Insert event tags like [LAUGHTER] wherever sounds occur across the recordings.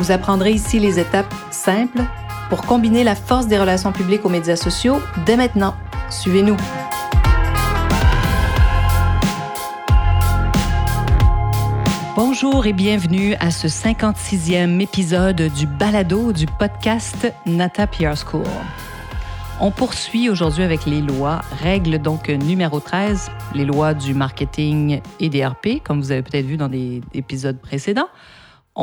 Vous apprendrez ici les étapes simples pour combiner la force des relations publiques aux médias sociaux dès maintenant. Suivez-nous. Bonjour et bienvenue à ce 56e épisode du balado du podcast Nata PR School. On poursuit aujourd'hui avec les lois, règles donc numéro 13, les lois du marketing et des RP, comme vous avez peut-être vu dans des épisodes précédents.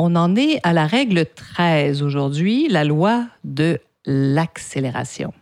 On en est à la règle 13 aujourd'hui, la loi de l'accélération.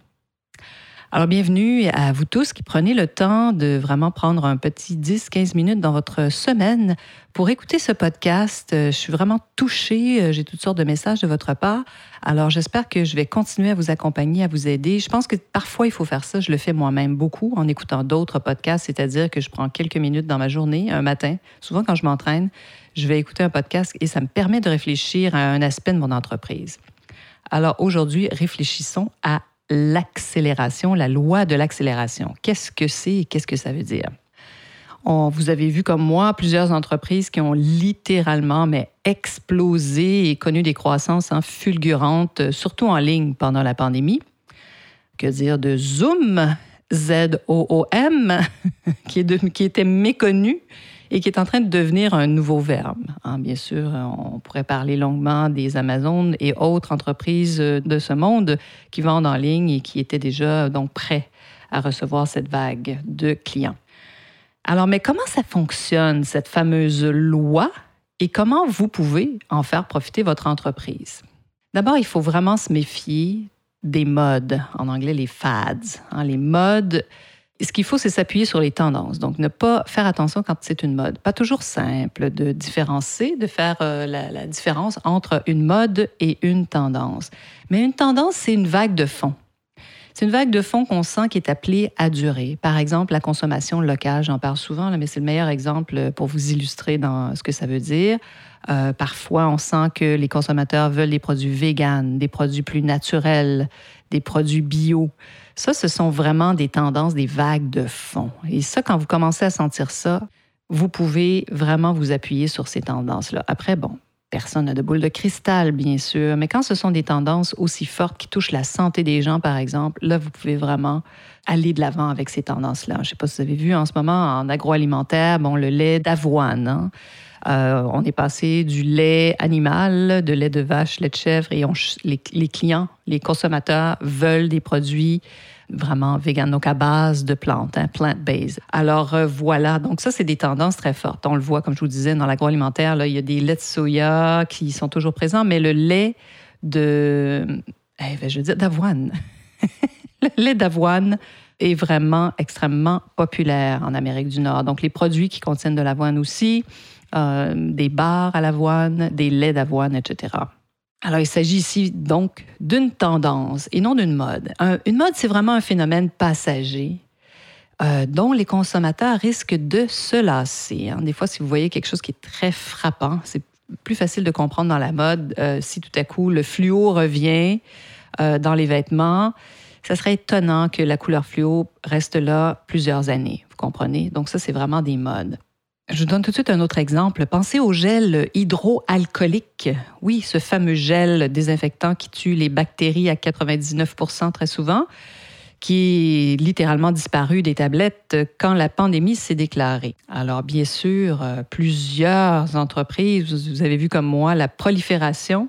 Alors, bienvenue à vous tous qui prenez le temps de vraiment prendre un petit 10-15 minutes dans votre semaine pour écouter ce podcast. Euh, je suis vraiment touchée. Euh, j'ai toutes sortes de messages de votre part. Alors, j'espère que je vais continuer à vous accompagner, à vous aider. Je pense que parfois, il faut faire ça. Je le fais moi-même beaucoup en écoutant d'autres podcasts, c'est-à-dire que je prends quelques minutes dans ma journée, un matin, souvent quand je m'entraîne, je vais écouter un podcast et ça me permet de réfléchir à un aspect de mon entreprise. Alors, aujourd'hui, réfléchissons à l'accélération, la loi de l'accélération. Qu'est-ce que c'est et qu'est-ce que ça veut dire? vous avez vu comme moi plusieurs entreprises qui ont littéralement mais explosé et connu des croissances hein, fulgurantes, surtout en ligne pendant la pandémie. Que dire de Zoom, Z-O-O-M, [LAUGHS] qui, qui était méconnu et qui est en train de devenir un nouveau verbe. Hein, bien sûr, on pourrait parler longuement des Amazones et autres entreprises de ce monde qui vendent en ligne et qui étaient déjà donc prêts à recevoir cette vague de clients. Alors, mais comment ça fonctionne, cette fameuse loi, et comment vous pouvez en faire profiter votre entreprise? D'abord, il faut vraiment se méfier des modes, en anglais les fads. Hein, les modes, ce qu'il faut, c'est s'appuyer sur les tendances. Donc, ne pas faire attention quand c'est une mode. Pas toujours simple de différencier, de faire euh, la, différence entre une mode et une tendance. Mais une tendance, c'est une vague de fond. C'est une vague de fond qu'on sent qui est appelée à durer. Par exemple, la consommation locale, j'en parle souvent, mais c'est le meilleur exemple pour vous illustrer dans ce que ça veut dire. Euh, parfois, on sent que les consommateurs veulent des produits véganes, des produits plus naturels, des produits bio. Ça, ce sont vraiment des tendances, des vagues de fond. Et ça, quand vous commencez à sentir ça, vous pouvez vraiment vous appuyer sur ces tendances-là. Après, bon, personne n'a de boule de cristal, bien sûr, mais quand ce sont des tendances aussi fortes qui touchent la santé des gens, par exemple, là, vous pouvez vraiment aller de l'avant avec ces tendances-là. Je ne sais pas si vous avez vu en ce moment en agroalimentaire, bon, le lait d'avoine. Hein. Euh, on est passé du lait animal, de lait de vache, lait de chèvre, et les, clients, les consommateurs veulent des produits vraiment vegan, donc à base de plantes, hein, plant-based. Alors euh, voilà, donc ça, c'est des tendances très fortes. On le voit, comme je vous disais, dans l'agroalimentaire, il y a des laits de soya qui sont toujours présents, mais le lait de, eh ben, je veux dire, d'avoine. [LAUGHS] le lait d'avoine est vraiment extrêmement populaire en Amérique du Nord. Donc les produits qui contiennent de l'avoine aussi, euh, des bars à l'avoine, des laits d'avoine, etc. Alors, il s'agit ici donc d'une tendance et non d'une mode. une mode, c'est vraiment un phénomène passager euh, dont les consommateurs risquent de se lasser. Hein. Des fois, si vous voyez quelque chose qui est très frappant, c'est plus facile de comprendre dans la mode euh, si tout à coup le fluo revient dans les vêtements. Ça serait étonnant que la couleur fluo reste là plusieurs années, vous comprenez? Donc ça, c'est vraiment des modes. Je vous donne tout de suite un autre exemple. Pensez au gel hydroalcoolique. Oui, ce fameux gel désinfectant qui tue les bactéries à 99 très souvent, qui est littéralement disparu des tablettes quand la pandémie s'est déclarée. Alors, bien sûr, euh, plusieurs entreprises, vous avez vu comme moi la prolifération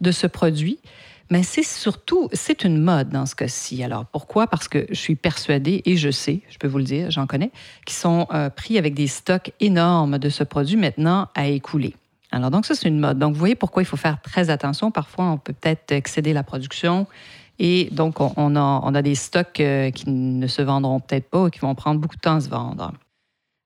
de ce produit mais c'est surtout, c'est une mode dans ce cas-ci. Alors pourquoi? Parce que je suis persuadée, et je sais, je peux vous le dire, j'en connais, qui sont euh, pris avec des stocks énormes de ce produit maintenant à écouler. Alors donc ça, c'est une mode. Donc vous voyez pourquoi il faut faire très attention. Parfois, on peut peut-être excéder la production. Et donc, on, a, on a, des stocks euh, qui ne se vendront peut-être pas ou qui vont prendre beaucoup de temps à se vendre.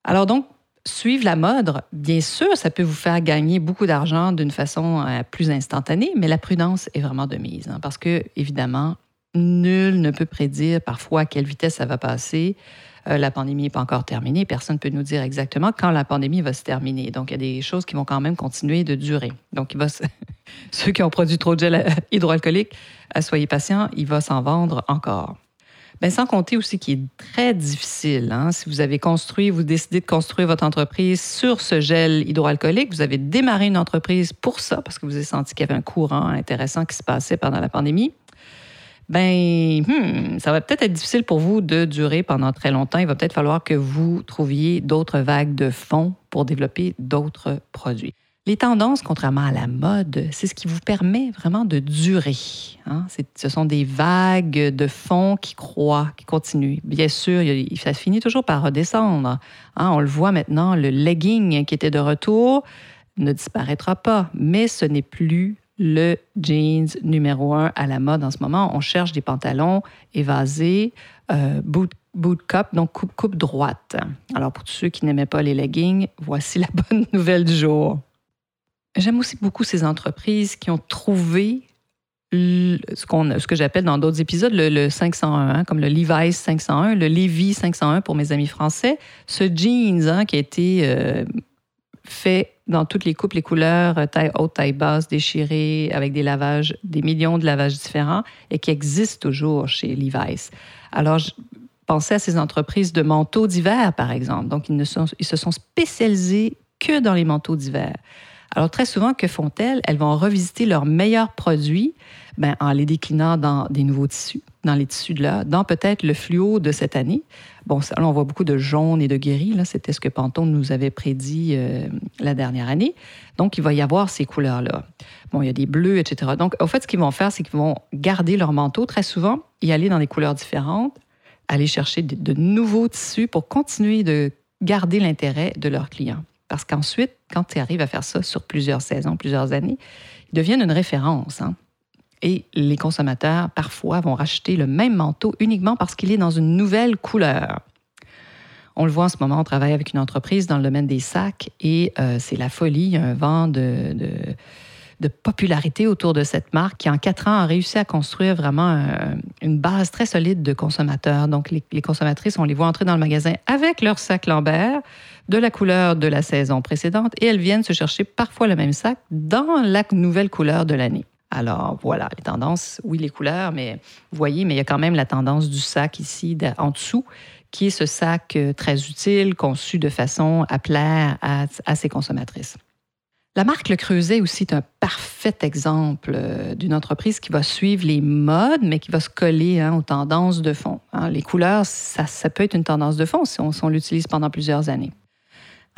Alors donc, Suivre la mode, bien sûr, ça peut vous faire gagner beaucoup d'argent d'une façon euh, plus instantanée, mais la prudence est vraiment de mise. Hein, parce que, évidemment, nul ne peut prédire parfois à quelle vitesse ça va passer. Euh, la pandémie n'est pas encore terminée. Personne ne peut nous dire exactement quand la pandémie va se terminer. Donc, il y a des choses qui vont quand même continuer de durer. Donc, [LAUGHS] ceux qui ont produit trop de gel hydroalcoolique, soyez patients, il va s'en vendre encore. Bien, sans compter aussi qu'il est très difficile. Hein, si vous avez construit, vous décidez de construire votre entreprise sur ce gel hydroalcoolique, vous avez démarré une entreprise pour ça, parce que vous avez senti qu'il y avait un courant intéressant qui se passait pendant la pandémie. Ben, hmm, ça va peut-être être difficile pour vous de durer pendant très longtemps. Il va peut-être falloir que vous trouviez d'autres vagues de fonds pour développer d'autres produits. Les tendances, contrairement à la mode, c'est ce qui vous permet vraiment de durer. Hein. Ce sont des vagues de fonds qui croient, qui continuent. Bien sûr, ça finit toujours par redescendre. Hein. On le voit maintenant, le legging qui était de retour ne disparaîtra pas, mais ce n'est plus le jeans numéro un à la mode en ce moment. On cherche des pantalons évasés, euh, boot, boot cup, donc coupe, coupe droite. Alors, pour tous ceux qui n'aimaient pas les leggings, voici la bonne [LAUGHS] nouvelle du jour. J'aime aussi beaucoup ces entreprises qui ont trouvé ce, ce que j'appelle dans d'autres épisodes le, 501, hein, comme le Levi's 501, le Levi 501 pour mes amis français. Ce jeans hein, qui a été euh, fait dans toutes les coupes, les couleurs, euh, taille haute, taille basse, déchiré, avec des lavages, des millions de lavages différents et qui existe toujours chez Levi's. Alors, je pensais à ces entreprises de manteaux d'hiver, par exemple. Donc, ils, ils se sont spécialisés que dans les manteaux d'hiver. Alors, très souvent, que font-elles? Elles vont revisiter leurs meilleurs produits ben, en les déclinant dans des nouveaux tissus, dans les tissus de là, dans peut-être le fluo de cette année. Bon, là, on voit beaucoup de jaune et de gris. C'était ce que Pantone nous avait prédit euh, la dernière année. Donc, il va y avoir ces couleurs-là. Bon, il y a des bleus, etc. Donc, au fait, ce qu'ils vont faire, c'est qu'ils vont garder leur manteau très souvent, y aller dans des couleurs différentes, aller chercher de nouveaux tissus pour continuer de garder l'intérêt de leurs clients. Parce qu'ensuite, quand tu arrives à faire ça sur plusieurs saisons, plusieurs années, ils deviennent une référence. Hein. Et les consommateurs, parfois, vont racheter le même manteau uniquement parce qu'il est dans une nouvelle couleur. On le voit en ce moment, on travaille avec une entreprise dans le domaine des sacs et euh, c'est la folie, un vent de, popularité autour de cette marque qui, en quatre ans, a réussi à construire vraiment une base très solide de consommateurs. Donc, les, les, consommatrices, on les voit entrer dans le magasin avec leur sac Lambert, de la couleur de la saison précédente et elles viennent se chercher parfois le même sac dans la nouvelle couleur de l'année. Alors voilà, les tendances, oui, les couleurs, mais vous voyez, mais il y a quand même la tendance du sac ici en dessous, qui est ce sac euh, très utile, conçu de façon à plaire à, ses consommatrices. La marque Le Creuset aussi est un parfait exemple euh, d'une entreprise qui va suivre les modes, mais qui va se coller hein, aux tendances de fond. Hein. Les couleurs, ça, peut être une tendance de fond si on l'utilise pendant plusieurs années.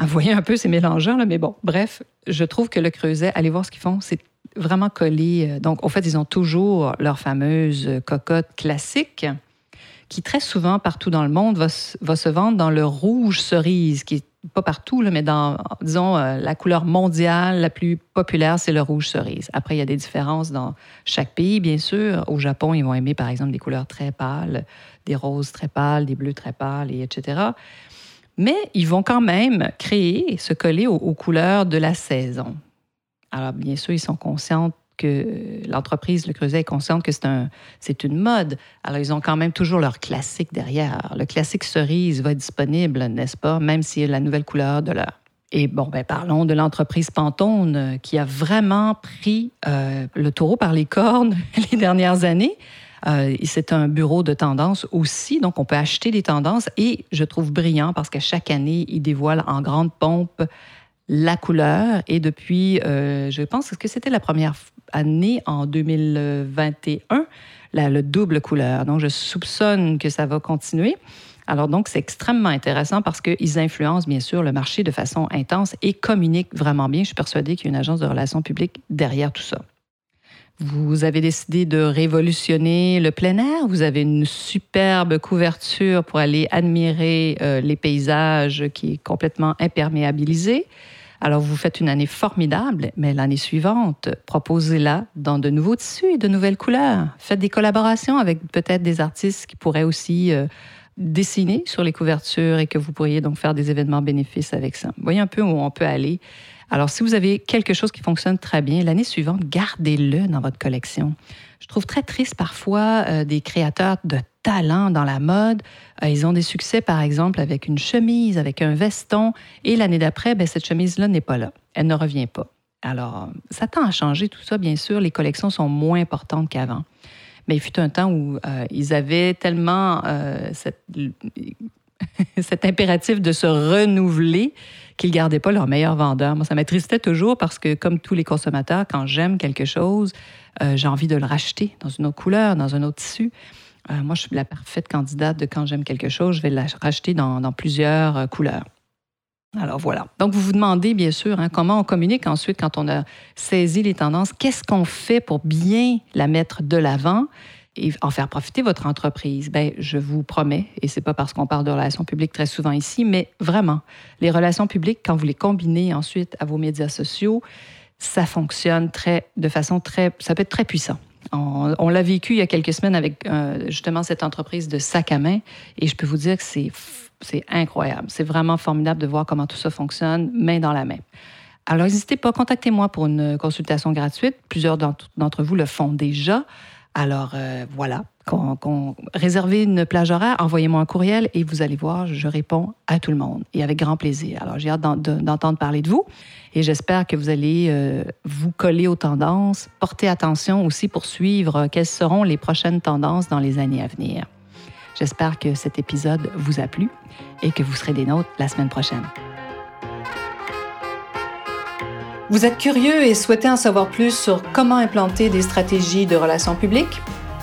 Vous voyez un peu, c'est mélangeant, là, mais bon, bref, je trouve que le creuset, allez voir ce qu'ils font, c'est vraiment collé. Euh, donc, en fait, ils ont toujours leur fameuse cocotte classique qui, très souvent, partout dans le monde, va, se vendre dans le rouge cerise, qui est pas partout, là, mais dans, disons, euh, la couleur mondiale la plus populaire, c'est le rouge cerise. Après, il y a des différences dans chaque pays, bien sûr. Au Japon, ils vont aimer, par exemple, des couleurs très pâles, des roses très pâles, des bleus très pâles, et etc mais ils vont quand même créer, se coller aux, couleurs de la saison. Alors, bien sûr, ils sont conscients que l'entreprise, le Creuset, est consciente que c'est un, une mode. Alors, ils ont quand même toujours leur classique derrière. Le classique cerise va être disponible, n'est-ce pas, même a la nouvelle couleur de l'heure. Et bon, ben, parlons de l'entreprise Pantone qui a vraiment pris euh, le taureau par les cornes [LAUGHS] les dernières années. Euh, c'est un bureau de tendance aussi, donc on peut acheter des tendances et je trouve brillant parce qu'à chaque année, il dévoile en grande pompe la couleur et depuis, euh, je pense que c'était la première année en 2021, la, le double couleur? Donc je soupçonne que ça va continuer. Alors donc, c'est extrêmement intéressant parce qu'ils influencent bien sûr le marché de façon intense et communiquent vraiment bien. Je suis persuadée qu'il y a une agence de relations publiques derrière tout ça. Vous avez décidé de révolutionner le plein air. Vous avez une superbe couverture pour aller admirer euh, les paysages qui est complètement imperméabilisé. Alors, vous faites une année formidable, mais l'année suivante, proposez-la dans de nouveaux tissus et de nouvelles couleurs. Faites des collaborations avec peut-être des artistes qui pourraient aussi euh, dessiné sur les couvertures et que vous pourriez donc faire des événements bénéfices avec ça. Voyez un peu où on peut aller. Alors, si vous avez quelque chose qui fonctionne très bien, l'année suivante, gardez-le dans votre collection. Je trouve très triste parfois euh, des créateurs de talent dans la mode. Euh, ils ont des succès, par exemple, avec une chemise, avec un veston, et l'année d'après, ben, cette chemise-là n'est pas là. Elle ne revient pas. Alors, ça tend à changer tout ça, bien sûr. Les collections sont moins importantes qu'avant. Mais il fut un temps où euh, ils avaient tellement [LAUGHS] cet impératif de se renouveler qu'ils ne gardaient pas leur meilleur vendeur. Moi, ça m'attristait toujours parce que, comme tous les consommateurs, quand j'aime quelque chose, euh, j'ai envie de le racheter dans une autre couleur, dans un autre tissu. Euh, moi, je suis la parfaite candidate de quand j'aime quelque chose, je vais la racheter dans, plusieurs euh, couleurs. Alors voilà. Donc, vous vous demandez, bien sûr, hein, comment on communique ensuite quand on a saisi les tendances. Qu'est-ce qu'on fait pour bien la mettre de l'avant? et en faire profiter votre entreprise, ben, je vous promets, et c'est pas parce qu'on parle de relations publiques très souvent ici, mais vraiment, les relations publiques, quand vous les combinez ensuite à vos médias sociaux, ça fonctionne très, de façon très, ça peut être très puissant. On, l'a vécu il y a quelques semaines avec euh, justement cette entreprise de sac à main, et je peux vous dire que c'est, c'est incroyable. C'est vraiment formidable de voir comment tout ça fonctionne main dans la main. Alors, n'hésitez pas, contactez-moi pour une consultation gratuite. Plusieurs d'entre vous le font déjà. Alors euh, voilà, quand, réservez une plage horaire, envoyez-moi un courriel et vous allez voir, je réponds à tout le monde et avec grand plaisir. Alors j'ai hâte d'entendre parler de vous et j'espère que vous allez euh, vous coller aux tendances, porter attention aussi pour suivre euh, quelles seront les prochaines tendances dans les années à venir. J'espère que cet épisode vous a plu et que vous serez des nôtres la semaine prochaine. Vous êtes curieux et souhaitez en savoir plus sur comment implanter des stratégies de relations publiques?